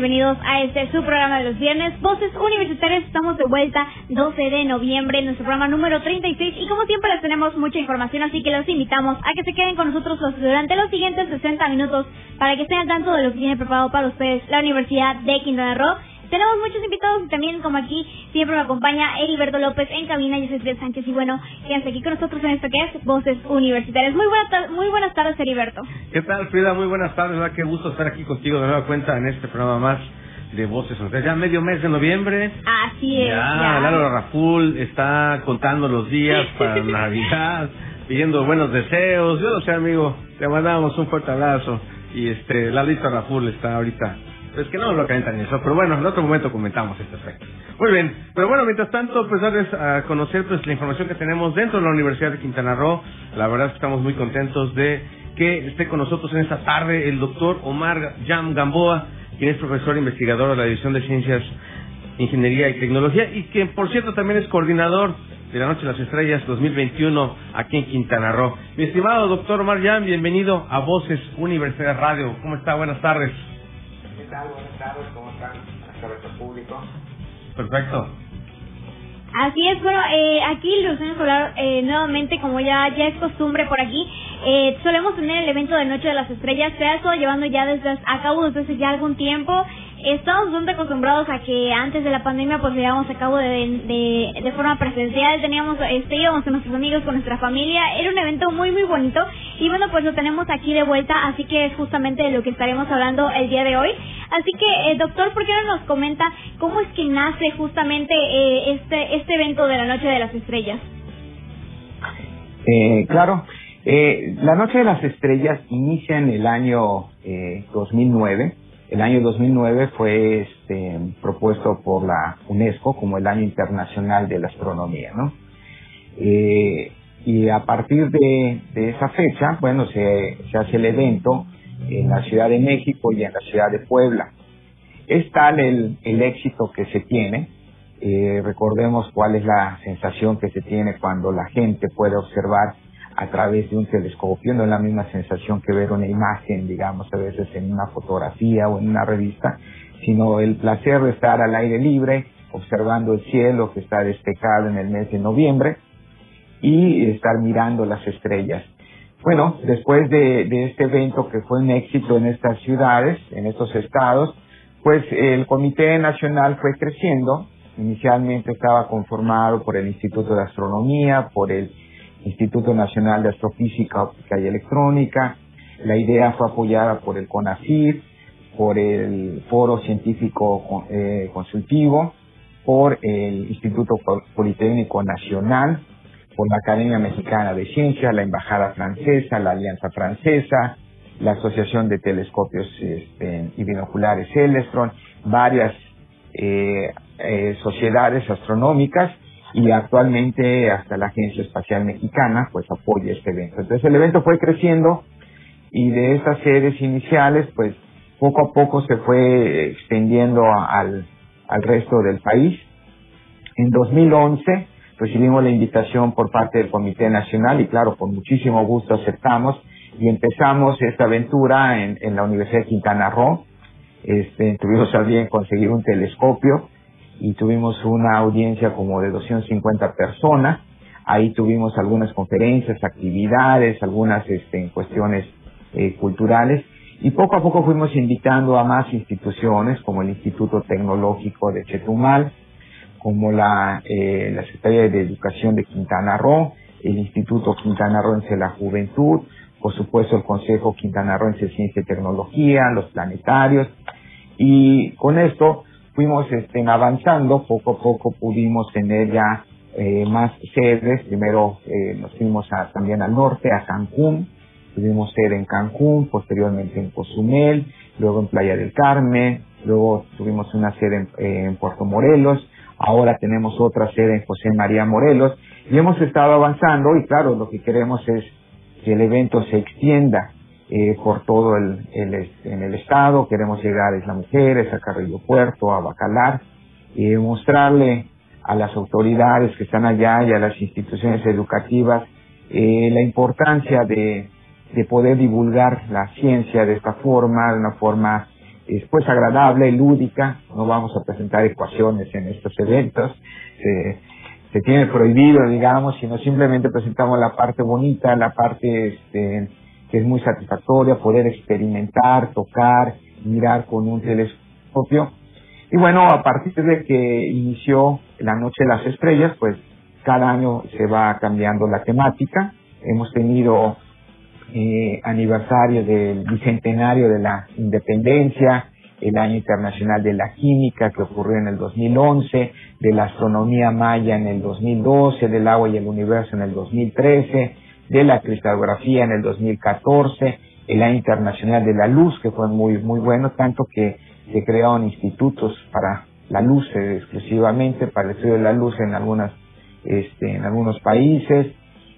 Bienvenidos a este su programa de los viernes. Voces Universitarias, estamos de vuelta 12 de noviembre en nuestro programa número 36 y como siempre les tenemos mucha información, así que los invitamos a que se queden con nosotros durante los siguientes 60 minutos para que estén al tanto de lo que tiene preparado para ustedes la Universidad de Quintana Roo. Tenemos muchos invitados y también como aquí siempre me acompaña Heriberto López en cabina, yo soy Fred Sánchez y bueno, quédense aquí con nosotros en esto que es Voces Universitarias. Muy buenas, tar- muy buenas tardes Heriberto. ¿Qué tal, Frida? Muy buenas tardes, ¿verdad? Qué gusto estar aquí contigo de nueva cuenta en este programa más de Voces Universitarias. Ya medio mes de noviembre. Así es. Ya, Lalo Raful está contando los días para Navidad, pidiendo buenos deseos. Yo lo sé, amigo. Te mandamos un fuerte abrazo. Y este, Lalito Raful está ahorita. Es que no lo calientan eso, pero bueno, en otro momento comentamos este aspecto. Muy bien, pero bueno, mientras tanto, pues darles a conocer pues la información que tenemos dentro de la Universidad de Quintana Roo. La verdad es que estamos muy contentos de que esté con nosotros en esta tarde el doctor Omar Jam Gamboa, quien es profesor e investigador de la División de Ciencias, Ingeniería y Tecnología y que por cierto también es coordinador de la Noche de las Estrellas 2021 aquí en Quintana Roo. Mi estimado doctor Omar Jam, bienvenido a Voces Universidad Radio. ¿Cómo está? Buenas tardes. ¿Qué tal? Buenas tardes, ¿cómo están? Hasta nuestro público. Perfecto. Así es, bueno, eh, aquí los vamos a hablar eh, nuevamente, como ya ya es costumbre por aquí. Eh, solemos tener el evento de Noche de las Estrellas, se ha estado llevando ya desde a cabo desde hace ya algún tiempo. Estamos bastante acostumbrados a que antes de la pandemia pues llevábamos a cabo de, de, forma presencial, teníamos, este, íbamos con nuestros amigos, con nuestra familia, era un evento muy muy bonito y bueno pues lo tenemos aquí de vuelta, así que es justamente de lo que estaremos hablando el día de hoy. Así que eh, doctor, ¿por qué no nos comenta cómo es que nace justamente eh, este, este evento de la Noche de las Estrellas? Eh, claro, eh, la Noche de las Estrellas inicia en el año eh, 2009. El año 2009 fue este, propuesto por la UNESCO como el Año Internacional de la Astronomía, ¿no? Eh, y a partir de, esa fecha, bueno, se, se hace el evento en la Ciudad de México y en la Ciudad de Puebla. Es tal el, el éxito que se tiene, eh, recordemos cuál es la sensación que se tiene cuando la gente puede observar a través de un telescopio, no es la misma sensación que ver una imagen, digamos, a veces en una fotografía o en una revista, sino el placer de estar al aire libre, observando el cielo que está despejado en el mes de noviembre y estar mirando las estrellas. Bueno, después de, de este evento que fue un éxito en estas ciudades, en estos estados, pues el Comité Nacional fue creciendo. Inicialmente estaba conformado por el Instituto de Astronomía, por el Instituto Nacional de Astrofísica, Óptica y Electrónica. La idea fue apoyada por el CONACYT, por el Foro Científico eh, Consultivo, por el Instituto Politécnico Nacional, por la Academia Mexicana de Ciencias, la Embajada Francesa, la Alianza Francesa, la Asociación de Telescopios este, y Binoculares Celestron, varias eh, eh, sociedades astronómicas y actualmente hasta la Agencia Espacial Mexicana pues apoya este evento. Entonces el evento fue creciendo y de estas sedes iniciales pues poco a poco se fue extendiendo al, al resto del país. En 2011 recibimos la invitación por parte del Comité Nacional y claro, con muchísimo gusto aceptamos y empezamos esta aventura en, en la Universidad de Quintana Roo. Este, tuvimos a bien conseguir un telescopio y tuvimos una audiencia como de 250 personas. Ahí tuvimos algunas conferencias, actividades, algunas este, cuestiones eh, culturales y poco a poco fuimos invitando a más instituciones como el Instituto Tecnológico de Chetumal, como la, eh, la Secretaría de Educación de Quintana Roo, el Instituto Quintana Rooense de la Juventud, por supuesto el Consejo Quintana Rooense de Ciencia y Tecnología, los planetarios, y con esto fuimos este, avanzando, poco a poco pudimos tener ya eh, más sedes, primero eh, nos fuimos a, también al norte, a Cancún, tuvimos sede en Cancún, posteriormente en Cozumel, luego en Playa del Carmen, luego tuvimos una sede en, Puerto Morelos, ahora tenemos otra sede en José María Morelos. Y hemos estado avanzando y claro, lo que queremos es que el evento se extienda eh, por todo el, en el estado, queremos llegar a Isla Mujeres, a Carrillo Puerto, a Bacalar y mostrarle a las autoridades que están allá y a las instituciones educativas eh, la importancia de, de poder divulgar la ciencia de esta forma, de una forma después pues agradable, lúdica, no vamos a presentar ecuaciones en estos eventos, se tiene prohibido, digamos, sino simplemente presentamos la parte bonita, la parte este, que es muy satisfactoria, poder experimentar, tocar, mirar con un telescopio. Y bueno, a partir de que inició la Noche de las Estrellas, pues cada año se va cambiando la temática. Hemos tenido eh, aniversario del bicentenario de la independencia, el año internacional de la química que ocurrió en el 2011, de la astronomía maya en el 2012, del agua y el universo en el 2013, de la cristalografía en el 2014, el año internacional de la luz que fue muy muy bueno, tanto que se crearon institutos para la luz eh, exclusivamente para el estudio de la luz en algunas este, en algunos países,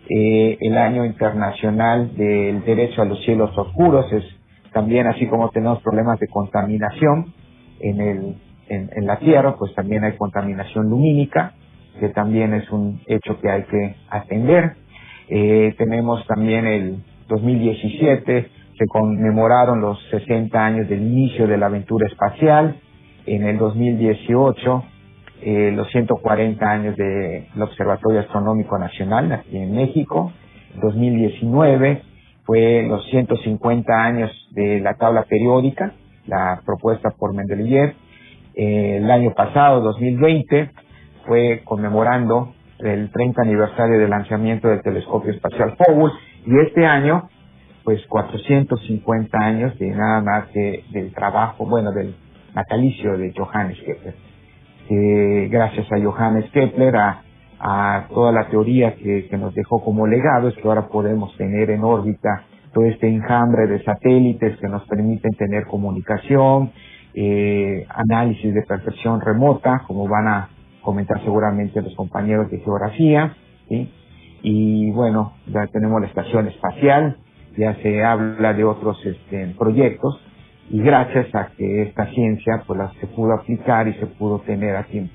eh, el año internacional del derecho a los cielos oscuros es también así como tenemos problemas de contaminación en, el, en, la Tierra, pues también hay contaminación lumínica, que también es un hecho que hay que atender. Eh, tenemos también el 2017, se conmemoraron los 60 años del inicio de la aventura espacial. En el 2018, eh, los 140 años del Observatorio Astronómico Nacional aquí en México. 2019, fue los 150 años de la tabla periódica, la propuesta por Mendeleev. Eh, el año pasado, 2020, fue conmemorando el 30 aniversario del lanzamiento del telescopio espacial Hubble y este año, pues 450 años de nada más que del trabajo, bueno, del natalicio de Johannes Kepler. gracias a Johannes Kepler, a a toda la teoría que, nos dejó como legado es que ahora podemos tener en órbita todo este enjambre de satélites que nos permiten tener comunicación, eh, análisis de perfección remota, como van a comentar seguramente los compañeros de geografía, y bueno, ya tenemos la estación espacial, ya se habla de otros este, proyectos, y gracias a que esta ciencia pues la se pudo aplicar y se pudo tener a tiempo.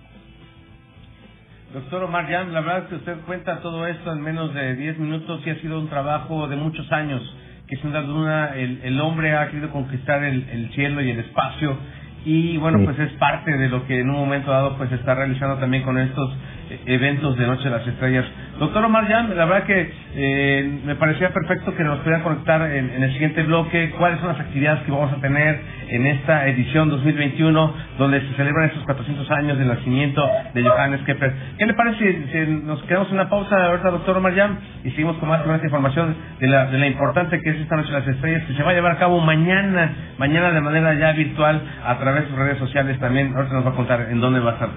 Doctor Omar Jan, la verdad es que usted cuenta todo esto en menos de 10 minutos y ha sido un trabajo de muchos años, que sin duda el, el hombre ha querido conquistar el cielo y el espacio y bueno, pues es parte de lo que en un momento dado pues está realizando también con estos eh, eventos de Noche de las Estrellas. Doctor Omar Jan, la verdad que eh, me parecía perfecto que nos pudiera conectar en, el siguiente bloque cuáles son las actividades que vamos a tener en esta edición 2021 donde se celebran estos 400 años del nacimiento de Johannes Kepler. ¿Qué le parece si, nos quedamos en una pausa ahorita, doctor Omar Jan, y seguimos con más, con esta información de la, de la importante que es esta Noche de las Estrellas que se va a llevar a cabo mañana, mañana de manera ya virtual a través de sus redes sociales también. Ahorita nos va a contar en dónde va a estar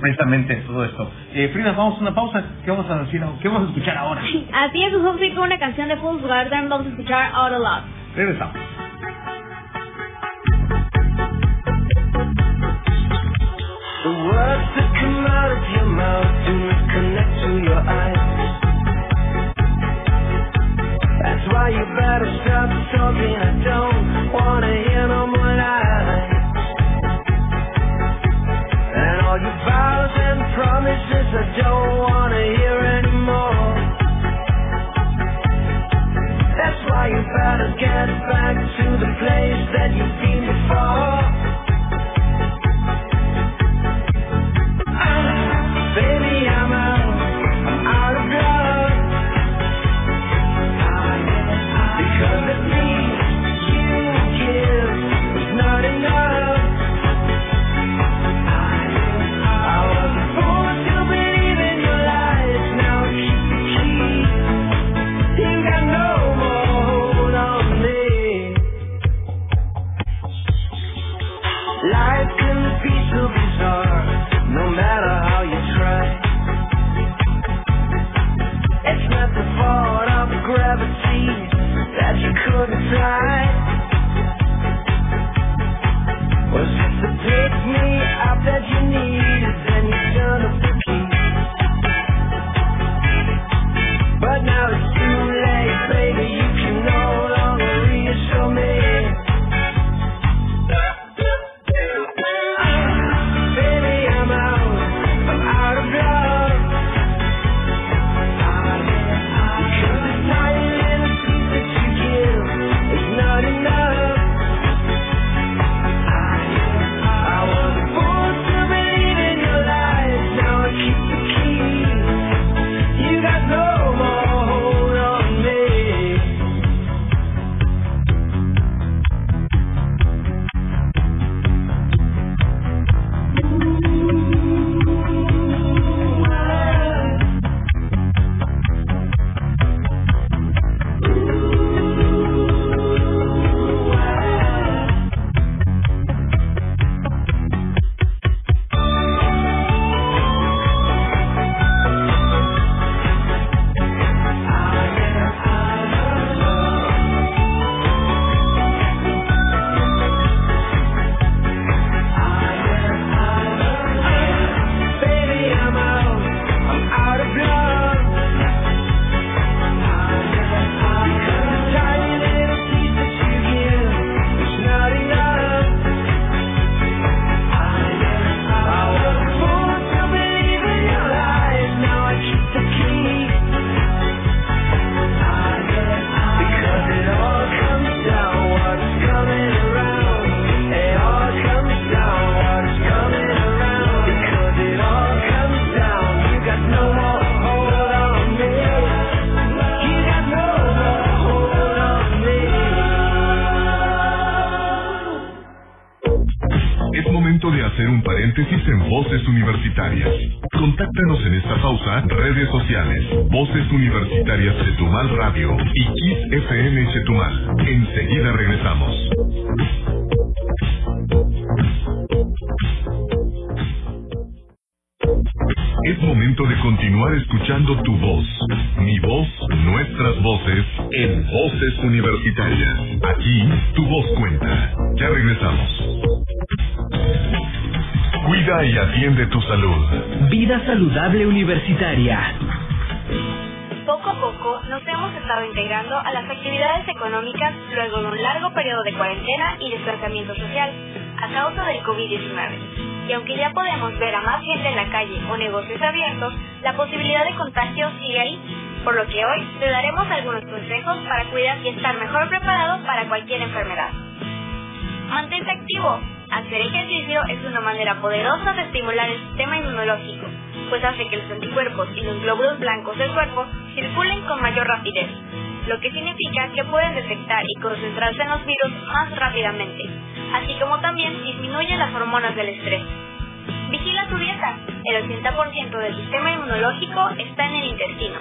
precisamente todo esto. Eh, Frida, vamos a una pausa. ¿Qué vamos a decir? ¿Qué vamos a escuchar ahora? Así es, vamos a ir con una canción de Fools Garden. Vamos a escuchar Out of Love. Regresamos. The words that come out of your mouth do not connect to your eyes. That's why you better stop talking. I don't wanna hear no more lies. And all your vows and promises I don't wanna hear anymore. That's why you better get back to the place that you've been before. Baby, FM Chetumal. Enseguida regresamos. Es momento de continuar escuchando tu voz, mi voz, nuestras voces, en voces universitarias. Aquí tu voz cuenta. Ya regresamos. Cuida y atiende tu salud. Vida saludable universitaria estado integrando a las actividades económicas luego de un largo periodo de cuarentena y desplazamiento social a causa del COVID-19. Y aunque ya podemos ver a más gente en la calle o negocios abiertos, la posibilidad de contagio sigue ahí, por lo que hoy te daremos algunos consejos para cuidar y estar mejor preparado para cualquier enfermedad. Mantente activo. Hacer ejercicio es una manera poderosa de estimular el sistema inmunológico pues hace que los anticuerpos y los glóbulos blancos del cuerpo circulen con mayor rapidez, lo que significa que pueden detectar y concentrarse en los virus más rápidamente, así como también disminuye las hormonas del estrés. Vigila tu dieta. El 80% del sistema inmunológico está en el intestino,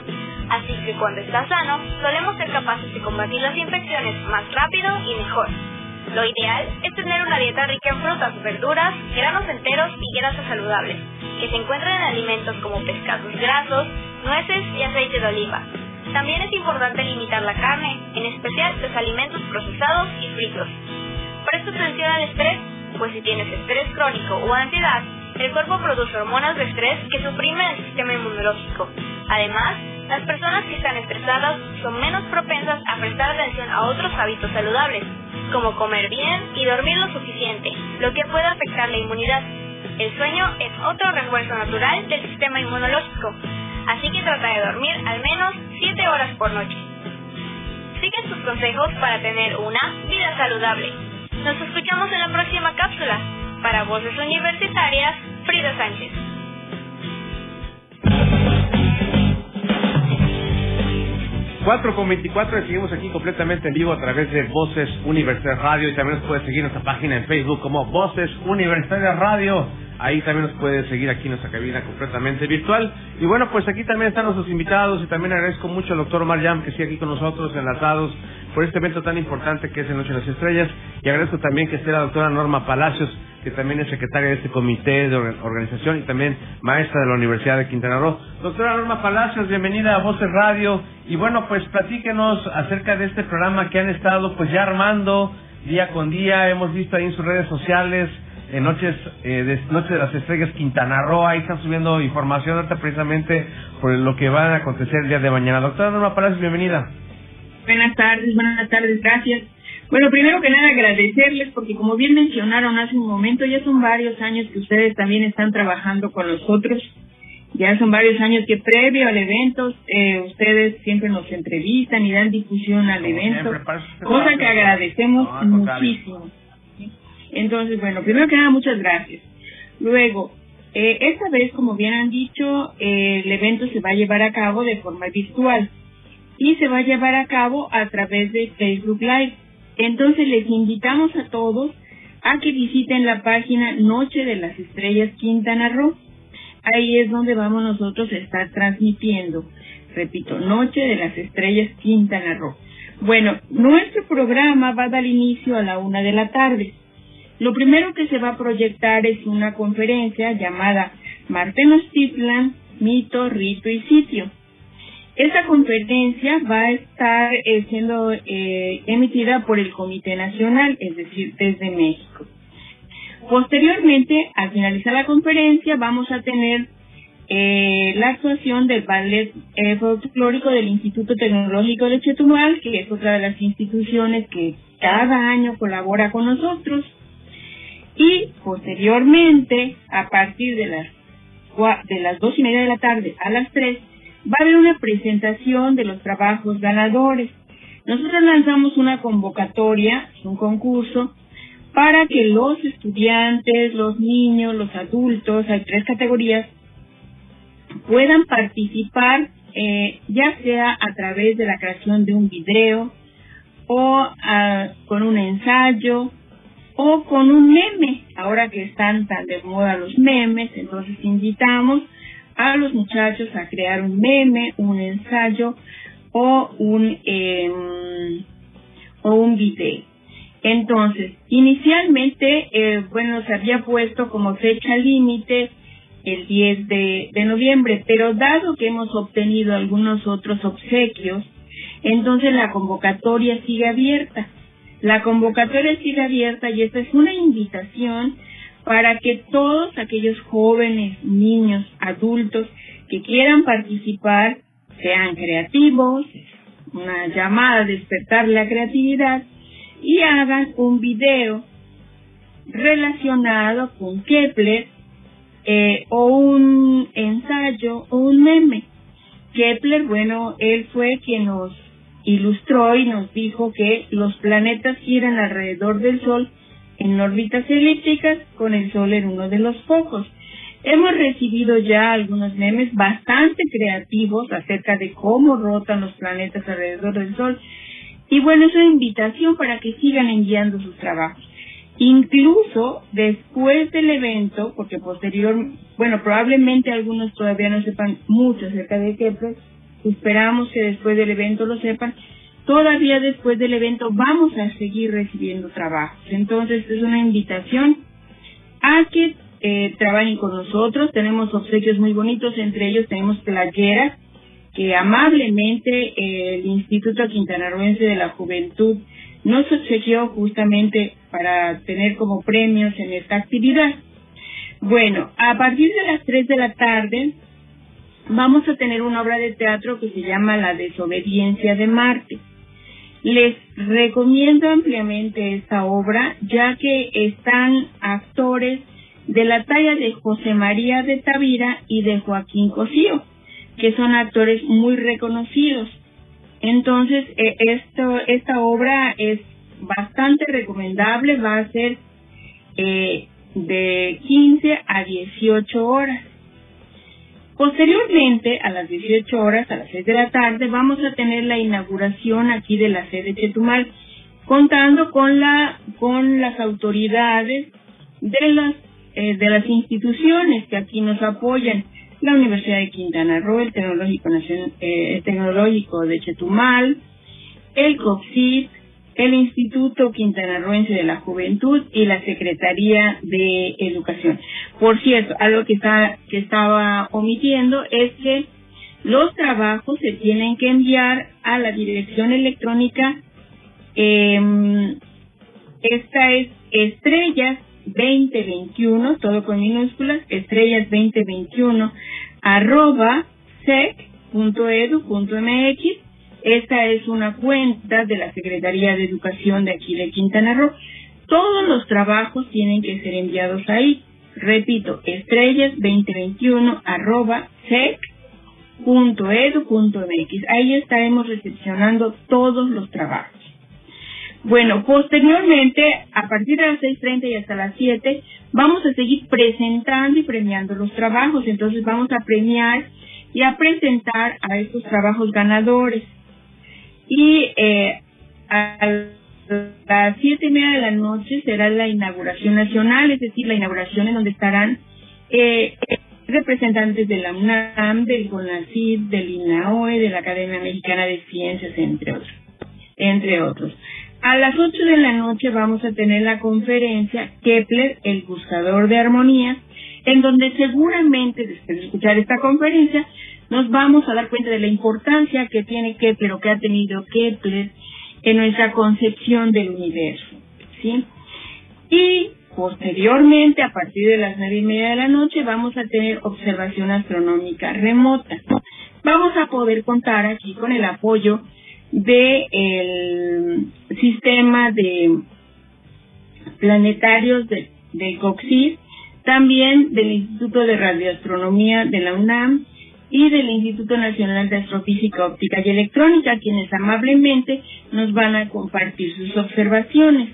así que cuando estás sano, solemos ser capaces de combatir las infecciones más rápido y mejor. Lo ideal es tener una dieta rica en frutas, verduras, granos enteros y grasas saludables, que se encuentran en alimentos como pescados grasos, nueces y aceite de oliva. También es importante limitar la carne, en especial los alimentos procesados y fritos. Presta atención al estrés, pues si tienes estrés crónico o ansiedad, el cuerpo produce hormonas de estrés que suprimen el sistema inmunológico. Además, las personas que están estresadas son menos propensas a prestar atención a otros hábitos saludables, como comer bien y dormir lo suficiente, lo que puede afectar la inmunidad. El sueño es otro refuerzo natural del sistema inmunológico, así que trata de dormir al menos 7 horas por noche. Sigue sus consejos para tener una vida saludable. Nos escuchamos en la próxima cápsula. Para Voces Universitarias, Frida Sánchez. 4 con 24 seguimos aquí completamente en vivo a través de Voces Universidad Radio y también nos puedes seguir en nuestra página en Facebook como Voces Universidad Radio. Ahí también nos puedes seguir aquí en nuestra cabina completamente virtual. Y bueno, pues aquí también están nuestros invitados y también agradezco mucho al doctor Omar Yam que sigue aquí con nosotros enlazados por este evento tan importante que es en Noche de las Estrellas. Y agradezco también que esté la doctora Norma Palacios que también es secretaria de este comité de organización y también maestra de la Universidad de Quintana Roo. Doctora Norma Palacios, bienvenida a Voces Radio. Y bueno, pues platíquenos acerca de este programa que han estado pues ya armando día con día. Hemos visto ahí en sus redes sociales, en Noches, eh, de, Noche de las Estrellas Quintana Roo, ahí están subiendo información ahorita precisamente por lo que va a acontecer el día de mañana. Doctora Norma Palacios, bienvenida. Buenas tardes, buenas tardes, gracias. Bueno, primero que nada agradecerles porque como bien mencionaron hace un momento, ya son varios años que ustedes también están trabajando con nosotros. Ya son varios años que previo al evento eh, ustedes siempre nos entrevistan y dan difusión al evento, cosa que agradecemos muchísimo. Entonces, bueno, primero que nada, muchas gracias. Luego, eh, esta vez, como bien han dicho, eh, el evento se va a llevar a cabo de forma virtual y se va a llevar a cabo a través de Facebook Live. Entonces les invitamos a todos a que visiten la página Noche de las Estrellas Quintana Roo. Ahí es donde vamos nosotros a estar transmitiendo. Repito, Noche de las Estrellas Quintana Roo. Bueno, nuestro programa va a dar inicio a la una de la tarde. Lo primero que se va a proyectar es una conferencia llamada Martenochtitlan, mito, rito y sitio esta conferencia va a estar eh, siendo eh, emitida por el Comité Nacional, es decir, desde México. Posteriormente, al finalizar la conferencia, vamos a tener eh, la actuación del ballet folclórico del Instituto Tecnológico de Chetumal, que es otra de las instituciones que cada año colabora con nosotros. Y posteriormente, a partir de las, de las dos y media de la tarde a las tres, va a haber una presentación de los trabajos ganadores. Nosotros lanzamos una convocatoria, un concurso, para que los estudiantes, los niños, los adultos, hay tres categorías, puedan participar, eh, ya sea a través de la creación de un video o ah, con un ensayo o con un meme. Ahora que están tan de moda los memes, entonces invitamos a los muchachos a crear un meme, un ensayo o un, em, o un video. Entonces, inicialmente, eh, bueno, se había puesto como fecha límite el 10 de, de noviembre, pero dado que hemos obtenido algunos otros obsequios, entonces la convocatoria sigue abierta. La convocatoria sigue abierta y esta es una invitación para que todos aquellos jóvenes, niños, adultos que quieran participar sean creativos, una llamada a despertar la creatividad y hagan un video relacionado con Kepler eh, o un ensayo o un meme. Kepler, bueno, él fue quien nos ilustró y nos dijo que los planetas giran alrededor del Sol en órbitas elípticas con el Sol en uno de los focos. Hemos recibido ya algunos memes bastante creativos acerca de cómo rotan los planetas alrededor del Sol. Y bueno, es una invitación para que sigan enviando sus trabajos. Incluso después del evento, porque posterior, bueno, probablemente algunos todavía no sepan mucho acerca de Kepler, esperamos que después del evento lo sepan, todavía después del evento vamos a seguir recibiendo trabajos. Entonces es una invitación a que eh, trabajen con nosotros. Tenemos obsequios muy bonitos, entre ellos tenemos playeras que amablemente eh, el Instituto Quintanarroense de la Juventud nos obsequió justamente para tener como premios en esta actividad. Bueno, a partir de las 3 de la tarde vamos a tener una obra de teatro que se llama La desobediencia de Marte. Les recomiendo ampliamente esta obra, ya que están actores de la talla de José María de Tavira y de Joaquín Cosío, que son actores muy reconocidos. Entonces, esto, esta obra es bastante recomendable, va a ser eh, de 15 a 18 horas. Posteriormente, a las 18 horas, a las 6 de la tarde, vamos a tener la inauguración aquí de la sede Chetumal, contando con la con las autoridades de las eh, de las instituciones que aquí nos apoyan, la Universidad de Quintana Roo, el Tecnológico Nacional, eh, Tecnológico de Chetumal, el COPSIT, el Instituto Quintanarroense de la Juventud y la Secretaría de Educación. Por cierto, algo que, está, que estaba omitiendo es que los trabajos se tienen que enviar a la dirección electrónica. Eh, esta es estrellas 2021, todo con minúsculas, estrellas 2021, arroba sec.edu.mx. Esta es una cuenta de la Secretaría de Educación de aquí de Quintana Roo. Todos los trabajos tienen que ser enviados ahí. Repito, estrellas 2021 arroba sec.edu.mx. Ahí estaremos recepcionando todos los trabajos. Bueno, posteriormente, a partir de las 6.30 y hasta las 7, vamos a seguir presentando y premiando los trabajos. Entonces vamos a premiar y a presentar a estos trabajos ganadores. Y eh, a las siete y media de la noche será la inauguración nacional, es decir, la inauguración en donde estarán eh, representantes de la UNAM, del CONACYT, del INAOE, de la Academia Mexicana de Ciencias, entre otros. Entre otros. A las 8 de la noche vamos a tener la conferencia Kepler, el buscador de armonía, en donde seguramente después de escuchar esta conferencia nos vamos a dar cuenta de la importancia que tiene Kepler o que ha tenido Kepler en nuestra concepción del universo. ¿sí? Y posteriormente, a partir de las nueve y media de la noche, vamos a tener observación astronómica remota. Vamos a poder contar aquí con el apoyo del el sistema de planetarios de, de COXIR, también del Instituto de Radioastronomía de la UNAM y del Instituto Nacional de Astrofísica Óptica y Electrónica, quienes amablemente nos van a compartir sus observaciones.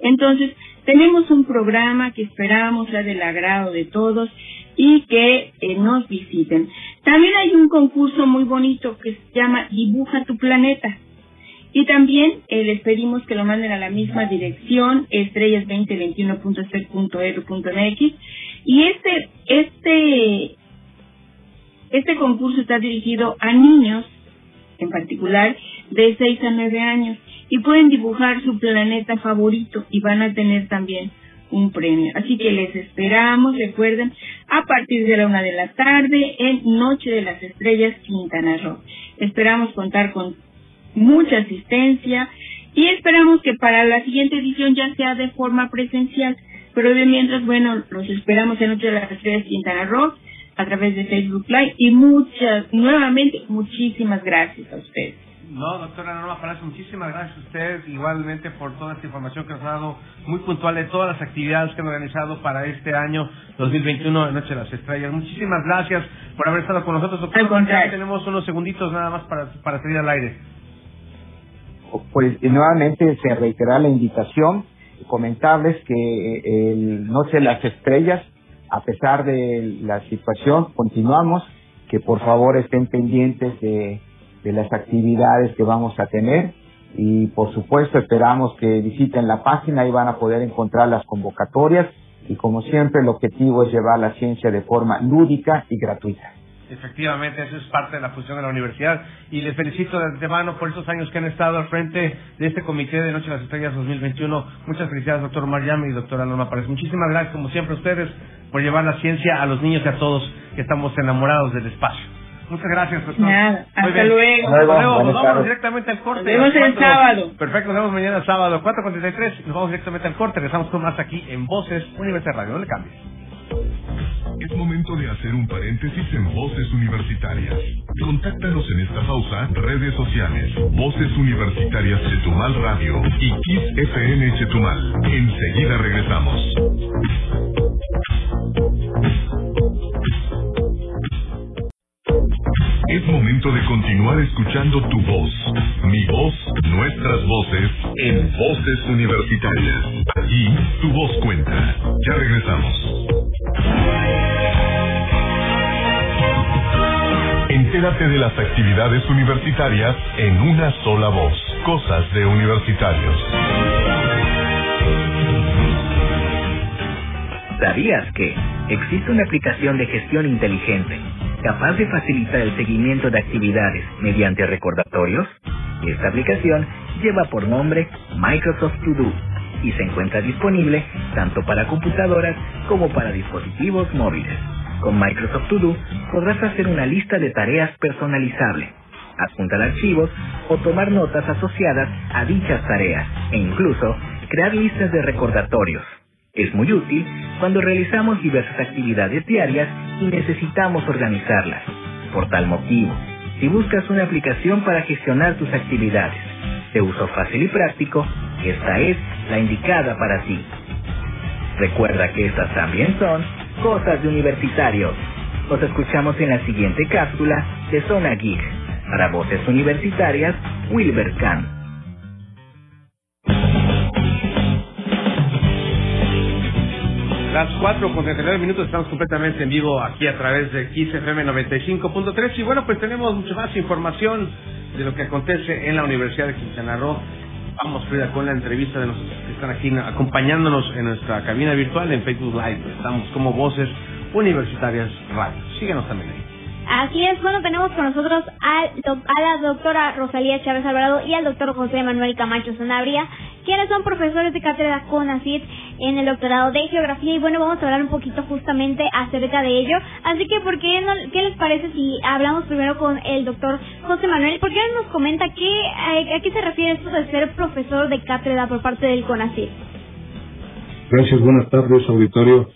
Entonces, tenemos un programa que esperamos sea del agrado de todos y que eh, nos visiten. También hay un concurso muy bonito que se llama Dibuja tu planeta. Y también eh, les pedimos que lo manden a la misma dirección, estrellas2021.sec.edu.mx. Y este, este, este concurso está dirigido a niños, en particular, de 6 a 9 años. Y pueden dibujar su planeta favorito y van a tener también un premio. Así que les esperamos, recuerden, a partir de la una de la tarde en Noche de las Estrellas Quintana Roo. Esperamos contar con mucha asistencia y esperamos que para la siguiente edición ya sea de forma presencial. Pero de mientras, bueno, los esperamos en Noche de las Estrellas Quintana Roo a través de Facebook Live y muchas, nuevamente, muchísimas gracias a ustedes. No, doctora Norma Palacio, muchísimas gracias a usted igualmente por toda esta información que nos ha dado muy puntual de todas las actividades que han organizado para este año 2021 de Noche de las Estrellas. Muchísimas gracias por haber estado con nosotros, doctora. Tenemos unos segunditos nada más para, para salir al aire. Pues nuevamente se reitera la invitación, comentarles que eh, el Noche de las Estrellas, a pesar de la situación, continuamos, que por favor estén pendientes de las actividades que vamos a tener. Y por supuesto esperamos que visiten la página. Y van a poder encontrar las convocatorias. Y como siempre el objetivo es llevar la ciencia de forma lúdica y gratuita. Efectivamente, eso es parte de la función de la universidad y les felicito de antemano por esos años que han estado al frente de este comité de Noche de las Estrellas 2021. Muchas felicidades, doctor Mariam y doctora Norma Párez. Muchísimas gracias, como siempre, a ustedes por llevar la ciencia a los niños y a todos que estamos enamorados del espacio. Muchas gracias, doctor. Nada, hasta luego. Hasta luego. Nos vamos directamente al corte. Nos vemos el sábado. Perfecto, nos vemos mañana sábado, 4.43. Nos vamos directamente al corte. Regresamos con más aquí en Voces Universidad Radio. No le cambies. Es momento de hacer un paréntesis en Voces Universitarias. Contáctanos en esta pausa, redes sociales, Voces Universitarias Chetumal Radio y Kiss FM Chetumal. Enseguida regresamos. Es momento de continuar escuchando tu voz, mi voz, nuestras voces, en Voces Universitarias. Aquí tu voz cuenta. Ya regresamos. Entérate de las actividades universitarias en una sola voz. Cosas de universitarios. ¿Sabías que existe una aplicación de gestión inteligente capaz de facilitar el seguimiento de actividades mediante recordatorios? Esta aplicación lleva por nombre Microsoft To Do y se encuentra disponible tanto para computadoras como para dispositivos móviles. Con Microsoft To Do podrás hacer una lista de tareas personalizable, adjuntar archivos o tomar notas asociadas a dichas tareas e incluso crear listas de recordatorios Es muy útil cuando realizamos diversas actividades diarias y necesitamos organizarlas. Por tal motivo, si buscas una aplicación para gestionar tus actividades de uso fácil y práctico, esta es la indicada para ti. Recuerda que estas también son cosas de universitarios. Nos escuchamos en la siguiente cápsula de Zona Geek. Para voces universitarias, Wilber Kahn. Las 4 con 39 minutos estamos completamente en vivo aquí a través de XFM 95.3 y bueno, pues tenemos mucha más información de lo que acontece en la Universidad de Quintana Roo. Vamos, Frida, con la entrevista de los que están aquí acompañándonos en nuestra cabina virtual en Facebook Live. Estamos como Voces Universitarias Radio. Síguenos también ahí. Así es, bueno, tenemos con nosotros al, a la doctora Rosalía Chávez Alvarado y al doctor José Manuel Camacho Sanabria, quienes son profesores de cátedra CONACID en el doctorado de Geografía y bueno, vamos a hablar un poquito justamente acerca de ello. Así que, ¿por qué, qué les parece si hablamos primero con el doctor José Manuel? ¿Por qué nos comenta qué, a, qué se refiere esto de ser profesor de cátedra por parte del CONACID? Gracias, buenas tardes, auditorio.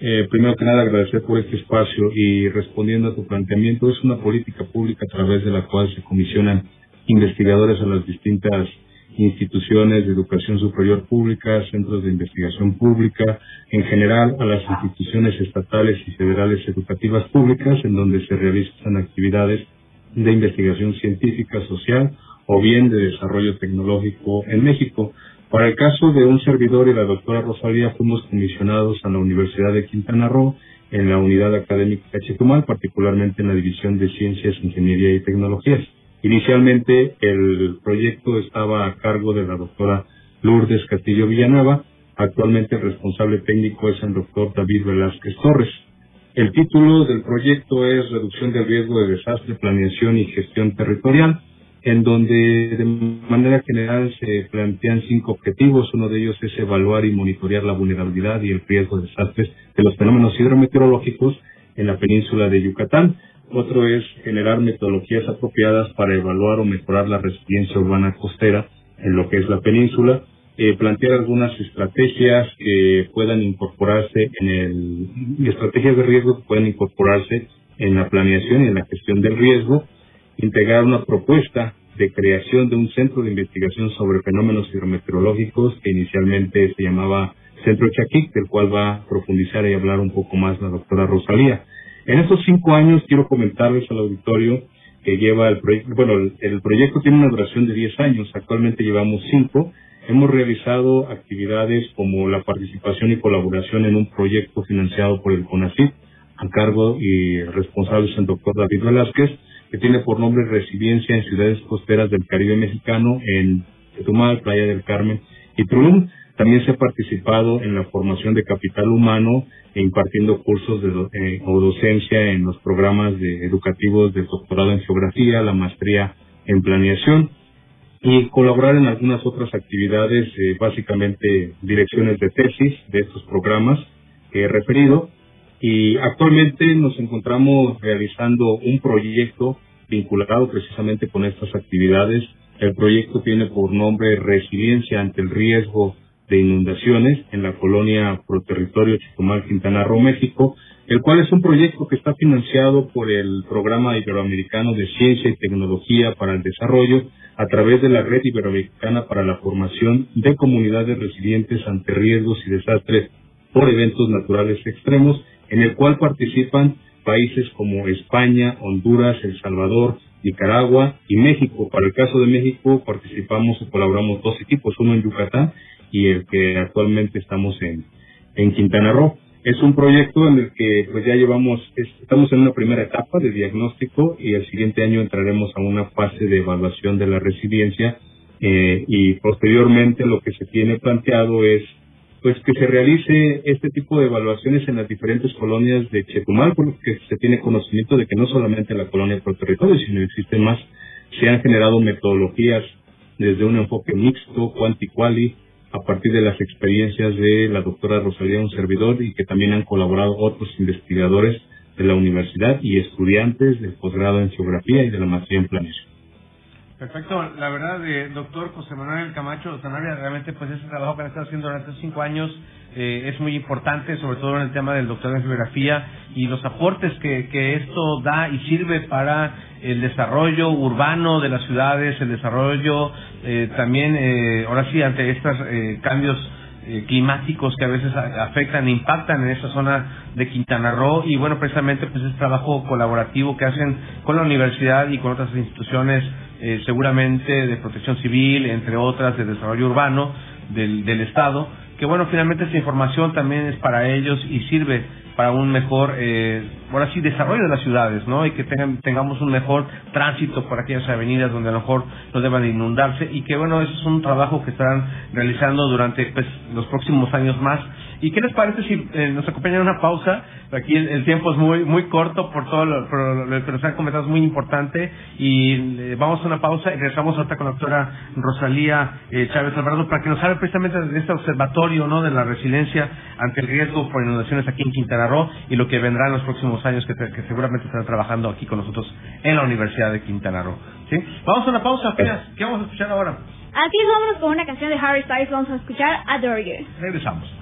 Eh, primero que nada, agradecer por este espacio y respondiendo a tu planteamiento, es una política pública a través de la cual se comisionan investigadores a las distintas instituciones de educación superior pública, centros de investigación pública, en general a las instituciones estatales y federales educativas públicas en donde se realizan actividades de investigación científica, social o bien de desarrollo tecnológico en México. Para el caso de un servidor y la doctora Rosalía fuimos comisionados a la Universidad de Quintana Roo en la unidad académica Chetumal, particularmente en la División de Ciencias, Ingeniería y Tecnologías. Inicialmente el proyecto estaba a cargo de la doctora Lourdes Castillo Villanueva, actualmente el responsable técnico es el doctor David Velázquez Torres. El título del proyecto es Reducción del riesgo de desastre, planeación y gestión territorial, en donde de manera general se plantean cinco objetivos. Uno de ellos es evaluar y monitorear la vulnerabilidad y el riesgo de desastres de los fenómenos hidrometeorológicos en la península de Yucatán. Otro es generar metodologías apropiadas para evaluar o mejorar la resiliencia urbana costera en lo que es la península. Eh, plantear algunas estrategias que puedan incorporarse en el, estrategias de riesgo que puedan incorporarse en la planeación y en la gestión del riesgo. Integrar una propuesta de creación de un centro de investigación sobre fenómenos hidrometeorológicos que inicialmente se llamaba Centro Chaquic, del cual va a profundizar y hablar un poco más la doctora Rosalía. En estos cinco años quiero comentarles al auditorio que lleva el proyecto, bueno, el, proyecto tiene una duración de 10 años, actualmente llevamos cinco. Hemos realizado actividades como la participación y colaboración en un proyecto financiado por el CONACYT, a cargo y responsable es el doctor David Velázquez, que tiene por nombre Resiliencia en Ciudades Costeras del Caribe Mexicano en Chetumal, Playa del Carmen y Tulum. También se ha participado en la formación de capital humano e impartiendo cursos de eh, o docencia en los programas de educativos del doctorado en geografía, la maestría en planeación y colaborar en algunas otras actividades, eh, básicamente direcciones de tesis de estos programas que he referido. Y actualmente nos encontramos realizando un proyecto vinculado precisamente con estas actividades. El proyecto tiene por nombre Resiliencia ante el riesgo de inundaciones en la colonia Proterritorio Chitumal, Quintana Roo, México, el cual es un proyecto que está financiado por el Programa Iberoamericano de Ciencia y Tecnología para el Desarrollo a través de la Red Iberoamericana para la Formación de Comunidades Resilientes ante Riesgos y Desastres por Eventos Naturales Extremos, en el cual participan países como España, Honduras, El Salvador, Nicaragua y México. Para el caso de México participamos y colaboramos dos equipos, uno en Yucatán y el que actualmente estamos en, en Quintana Roo. Es un proyecto en el que pues ya llevamos, estamos en una primera etapa de diagnóstico y el siguiente año entraremos a una fase de evaluación de la resiliencia eh, y posteriormente lo que se tiene planteado es pues que se realice este tipo de evaluaciones en las diferentes colonias de Chetumal, porque se tiene conocimiento de que no solamente en la colonia Pro Territorio, sino existen más, se han generado metodologías desde un enfoque mixto, quanti-quali, a partir de las experiencias de la doctora Rosalía, un servidor, y que también han colaborado otros investigadores de la universidad y estudiantes del posgrado en geografía y de la maestría en planeación. Perfecto, la verdad, eh, doctor José Manuel Camacho Sanabria, realmente pues ese trabajo que han estado haciendo durante cinco años eh, es muy importante, sobre todo en el tema del doctor en geografía y los aportes que, que esto da y sirve para el desarrollo urbano de las ciudades, el desarrollo eh, también, eh, ahora sí, ante estos eh, cambios climáticos que a veces afectan e impactan en esa zona de Quintana Roo. Y bueno precisamente pues es trabajo colaborativo que hacen con la universidad y con otras instituciones eh, seguramente de protección civil entre otras de desarrollo urbano del, del estado que bueno finalmente esta información también es para ellos y sirve para un mejor, eh, ahora desarrollo de las ciudades, ¿no? Y que tengan, tengamos un mejor tránsito por aquellas avenidas donde a lo mejor no deban inundarse y que, bueno, eso es un trabajo que estarán realizando durante pues, los próximos años más. ¿Y qué les parece si eh, nos acompañan una pausa? Aquí el, tiempo es muy muy corto por todo lo, por lo que nos han comentado, es muy importante. Y eh, vamos a una pausa y regresamos ahorita con la doctora Rosalía eh, Chávez Alvarado para que nos hable precisamente de este observatorio no de la resiliencia ante el riesgo por inundaciones aquí en Quintana Roo y lo que vendrá en los próximos años que, que seguramente estarán trabajando aquí con nosotros en la Universidad de Quintana Roo. ¿sí? Vamos a una pausa, ¿Qué vamos a escuchar ahora? Así es, vámonos con una canción de Harry Styles. Vamos a escuchar Adore You. Regresamos.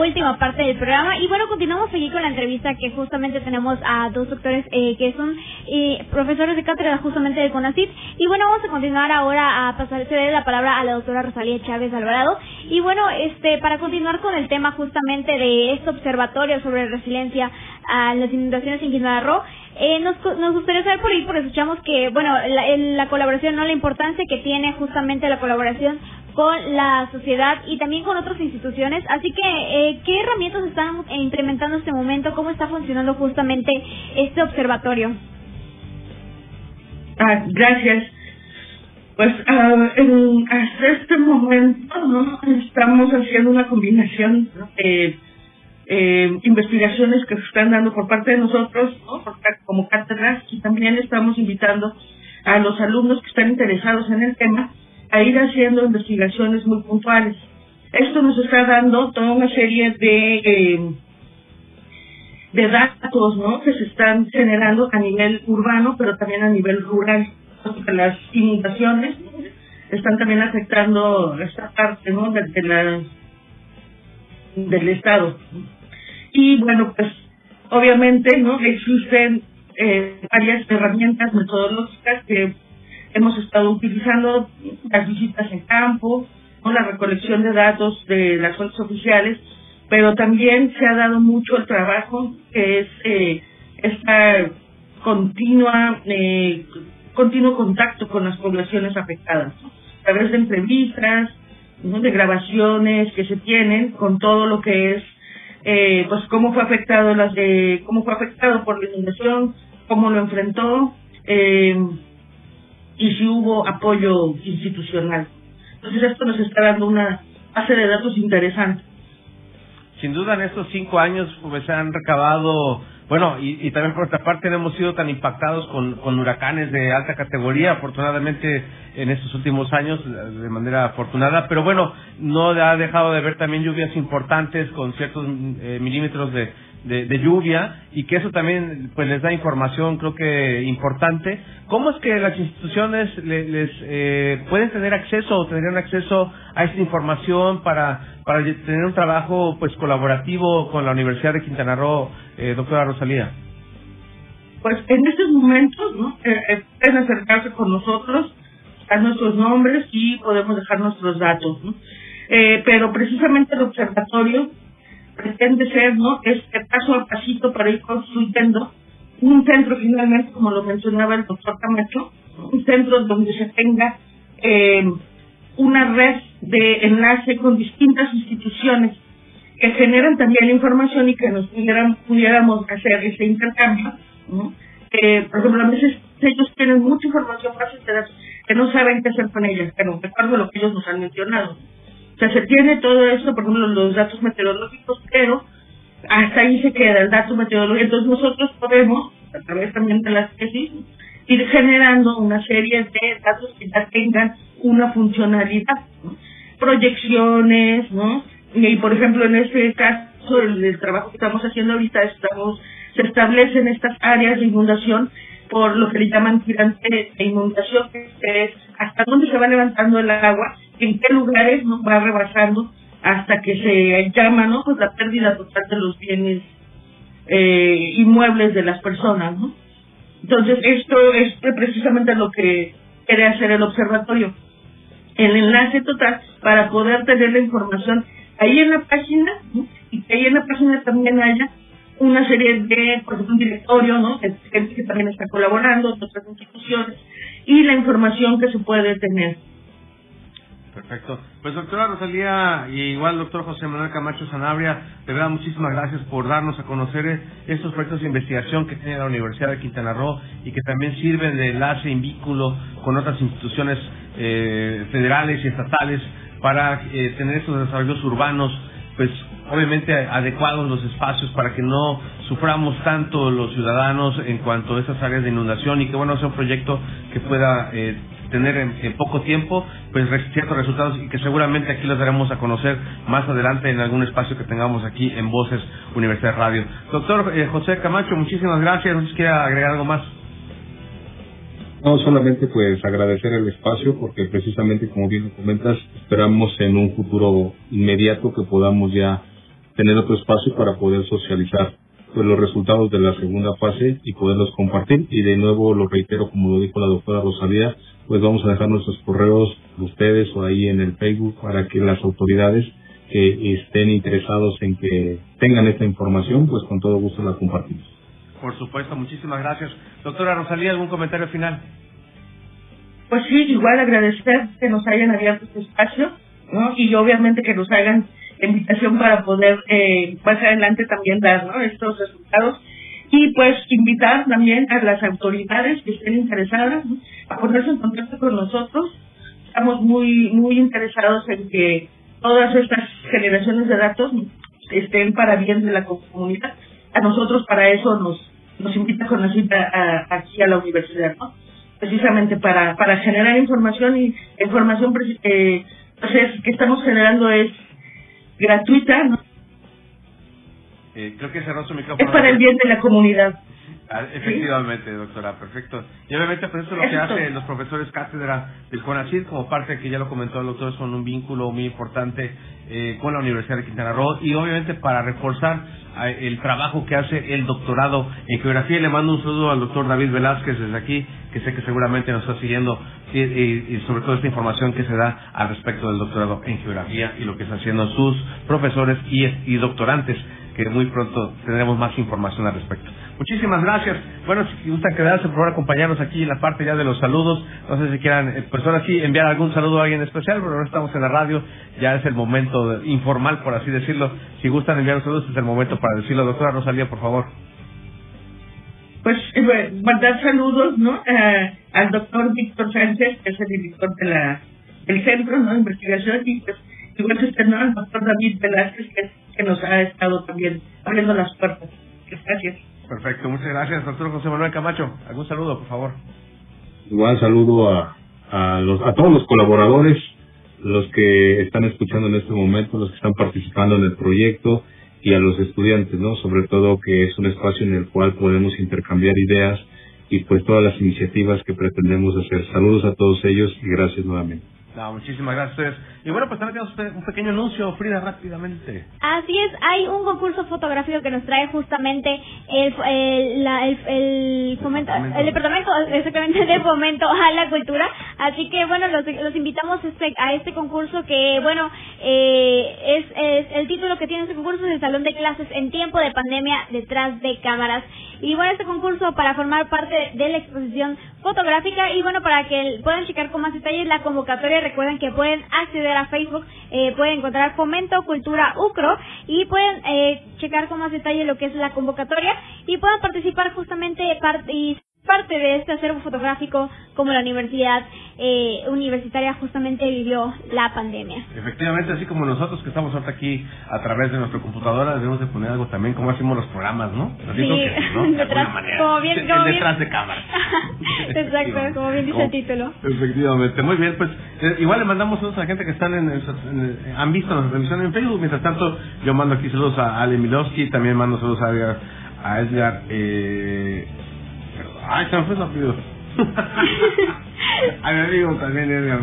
Última parte del programa. Y bueno, continuamos aquí con la entrevista que justamente tenemos a dos doctores eh, que son eh, profesores de cátedra justamente de CONACYT. Y bueno, vamos a continuar ahora a pasar, la palabra a la doctora Rosalía Chávez Alvarado. Y bueno, este, para continuar con el tema justamente de este observatorio sobre resiliencia a las inundaciones en Quintana Roo, eh, nos, nos gustaría saber por ahí, porque escuchamos que, bueno, la, la colaboración, no la importancia que tiene justamente la colaboración con la sociedad y también con otras instituciones. Así que, eh, ¿qué herramientas están implementando en este momento? ¿Cómo está funcionando justamente este observatorio? Ah, gracias. Pues uh, en, hasta este momento estamos haciendo una combinación de eh, investigaciones que se están dando por parte de nosotros ¿no? como cátedras y también estamos invitando a los alumnos que están interesados en el tema a ir haciendo investigaciones muy puntuales. Esto nos está dando toda una serie de, eh, de datos ¿no? que se están generando a nivel urbano, pero también a nivel rural. Las inundaciones están también afectando esta parte ¿no? de, la, del Estado. Y bueno, pues obviamente no existen eh, varias herramientas metodológicas que hemos estado utilizando las visitas en campo, la recolección de datos de las fuentes oficiales pero también se ha dado mucho el trabajo que es eh, esta continua eh, continuo contacto con las poblaciones afectadas a través de entrevistas de grabaciones que se tienen con todo lo que es eh, pues cómo fue afectado las de cómo fue afectado por la inundación cómo lo enfrentó eh, y si hubo apoyo institucional. Entonces esto nos está dando una base de datos interesante. Sin duda en estos cinco años pues se han recabado bueno, y, y, también por otra parte no hemos sido tan impactados con, con huracanes de alta categoría, afortunadamente en estos últimos años, de manera afortunada, pero bueno, no ha dejado de ver también lluvias importantes con ciertos eh, milímetros de, de, lluvia y que eso también pues les da información creo que importante. ¿Cómo es que las instituciones les, eh, pueden tener acceso o tendrían acceso a esta información para, para tener un trabajo pues colaborativo con la Universidad de Quintana Roo, eh, doctora Rosalía? Pues en estos momentos, ¿no? Eh, eh, pueden acercarse con nosotros, a nuestros nombres y podemos dejar nuestros datos. Eh, pero precisamente el observatorio pretende ser, ¿no? Este paso a pasito para ir construyendo un centro finalmente, como lo mencionaba el doctor Camacho, un centro donde se tenga eh, una red de enlace con distintas instituciones que generan también información y que nos pudiéramos hacer ese intercambio. ¿no? Por ejemplo, a veces ellos tienen mucha información fácil de datos que no saben qué hacer con ella, pero recuerdo lo que ellos nos han mencionado sea, se tiene todo esto, por ejemplo, los datos meteorológicos, pero hasta ahí se queda el dato meteorológico. Entonces nosotros podemos, a través también de las tesis, ir generando una serie de datos que ya tengan una funcionalidad, proyecciones, ¿no? Y por ejemplo, en este caso, el, trabajo que estamos haciendo ahorita, estamos se establecen estas áreas de inundación por lo que le llaman tirante de inundación, que es hasta dónde se va levantando el agua en qué lugares no va rebasando hasta que se llama no pues la pérdida total de los bienes eh, inmuebles de las personas no entonces esto es precisamente lo que quiere hacer el observatorio el enlace total para poder tener la información ahí en la página y que ahí en la página también haya una serie de, por ejemplo, un directorio, ¿no? Gente que también está colaborando, otras instituciones, y la información que se puede tener. Perfecto. Pues doctora Rosalía y igual doctor José Manuel Camacho Sanabria, de verdad muchísimas gracias por darnos a conocer estos proyectos de investigación que tiene la Universidad de Quintana Roo y que también sirven de enlace y vínculo con otras instituciones eh, federales y estatales para eh, tener estos desarrollos urbanos, pues obviamente adecuados los espacios para que no suframos tanto los ciudadanos en cuanto a esas áreas de inundación y que bueno sea un proyecto que pueda eh, tener en, poco tiempo pues ciertos resultados y que seguramente aquí los daremos a conocer más adelante en algún espacio que tengamos aquí en Voces Universidad Radio. Doctor eh, José Camacho, muchísimas gracias. ¿No quiere agregar algo más? No, solamente pues agradecer el espacio porque precisamente como bien comentas, esperamos en un futuro inmediato que podamos ya tener otro espacio para poder socializar pues los resultados de la segunda fase y poderlos compartir y de nuevo lo reitero como lo dijo la doctora Rosalía pues vamos a dejar nuestros correos de ustedes o ahí en el Facebook para que las autoridades que estén interesados en que tengan esta información, pues con todo gusto la compartimos. Por supuesto, muchísimas gracias. Doctora Rosalía, ¿algún comentario final? Pues sí, igual agradecer que nos hayan abierto este espacio, ¿no? Y obviamente que nos hagan invitación para poder eh, más adelante también dar ¿no? estos resultados y pues invitar también a las autoridades que estén interesadas a ponerse en contacto con nosotros. Estamos muy muy interesados en que todas estas generaciones de datos estén para bien de la comunidad. A nosotros para eso nos nos invita con la aquí a la universidad, ¿no? Precisamente para para generar información y información eh, pues que estamos generando es gratuita, ¿no? Eh, creo que cerró su micrófono. Es para el bien de la comunidad. Ah, efectivamente, doctora, perfecto. Y obviamente, pues eso es lo que hacen los profesores cátedra del CONACYT, como parte que ya lo comentó el doctor, son un vínculo muy importante eh, con la Universidad de Quintana Roo y obviamente para reforzar eh, el trabajo que hace el doctorado en geografía. Le mando un saludo al doctor David Velázquez desde aquí, que sé que seguramente nos está siguiendo y, sobre todo esta información que se da al respecto del doctorado en geografía y lo que están haciendo sus profesores y, y doctorantes, que muy pronto tendremos más información al respecto. Muchísimas gracias. Bueno, si gustan quedarse, por favor, acompañarnos aquí en la parte ya de los saludos. No sé si quieran, eh, ahora sí, enviar algún saludo a alguien especial, pero ahora estamos en la radio, ya es el momento informal, por así decirlo. Si gustan enviar un saludo, es el momento para decirlo. Doctora Rosalía, por favor. Pues eh, mandar saludos, ¿no? Eh, al doctor Víctor Sánchez, que es el director de la, del centro, ¿no? De investigación, y pues igual que ¿no? al doctor David Velázquez, que, que nos ha estado también abriendo las puertas. Gracias. Perfecto, muchas gracias, doctor José Manuel Camacho. ¿Algún saludo, por favor? Igual saludo a, a, los, a todos los colaboradores, los que están escuchando en este momento, los que están participando en el proyecto y a los estudiantes, ¿no? Sobre todo que es un espacio en el cual podemos intercambiar ideas y pues todas las iniciativas que pretendemos hacer. Saludos a todos ellos y gracias nuevamente. No, muchísimas gracias. Y bueno, pues también tenemos un pequeño anuncio, Frida, rápidamente. Así es, hay un concurso fotográfico que nos trae justamente el, el, la, el, el, fomento, el departamento exactamente de fomento a la cultura. Así que bueno, los, los invitamos este, a este concurso que bueno, eh, es, es el título que tiene este concurso es el Salón de Clases en tiempo de pandemia detrás de cámaras. Y bueno, este concurso para formar parte de la exposición fotográfica y bueno, para que puedan checar con más detalles la convocatoria, recuerden que pueden acceder a Facebook, eh, pueden encontrar Fomento Cultura UCRO y pueden eh, checar con más detalle lo que es la convocatoria y puedan participar justamente y parte de este acervo fotográfico como la universidad eh, universitaria justamente vivió la pandemia. Efectivamente, así como nosotros que estamos ahorita aquí a través de nuestra computadora, debemos de poner algo también como hacemos los programas, ¿no? sí, detrás, como bien, detrás de cámara. Exacto, como bien dice el título. Efectivamente, muy bien, pues eh, igual le mandamos saludos a la gente que están en, han visto nuestra transmisión en Facebook, mientras tanto yo mando aquí saludos a Ale Milowski, también mando saludos a Edgar, a Edgar eh, Ay, se me fue rápido. a mi amigo también, Edgar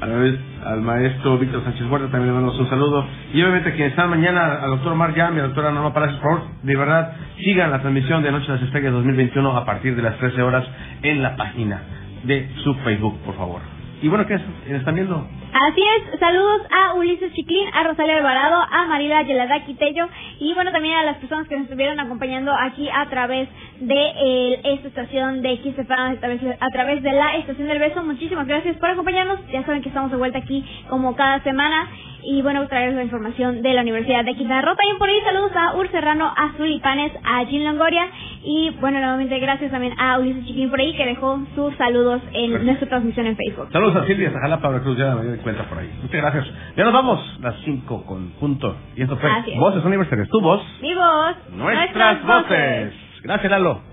a la vez al maestro Víctor Sánchez Huerta también le mandamos un saludo. Y obviamente quienes están mañana, al doctor Mar Yam y a la doctora Norma Palacios, por favor, de verdad, sigan la transmisión de Noche de las Estrellas 2021 a partir de las 13 horas en la página de su Facebook, por favor. Y bueno, ¿qué están viendo? Así es, saludos a Ulises Chiclín, a Rosalia Alvarado, a Marila Yelada Quitello y bueno, también a las personas que nos estuvieron acompañando aquí a través de eh, esta estación de XFM, a través, a través de la estación del beso. Muchísimas gracias por acompañarnos. Ya saben que estamos de vuelta aquí como cada semana y bueno, traerles la información de la Universidad de Quintana Roo. También por ahí saludos a Ur Serrano, a Panes, a Jean Longoria y bueno, nuevamente gracias también a Ulises Chiquín por ahí que dejó sus saludos en nuestra transmisión en Facebook. Saludos a Silvia Sajala Pablo Cruz, ya me di cuenta por ahí. Muchas gracias. Ya nos vamos, las 5 con punto. Y esto fue Voces Universitarias. Tu voz. Mi voz. Nuestras, voces. Gracias, Lalo.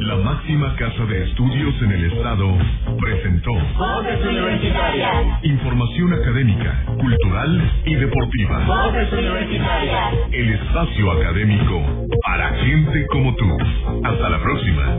La máxima casa de estudios en el estado presentó Voces Universitarias. Información académica, cultural y deportiva. Voces Universitarias. El espacio académico para gente como tú. Hasta la próxima.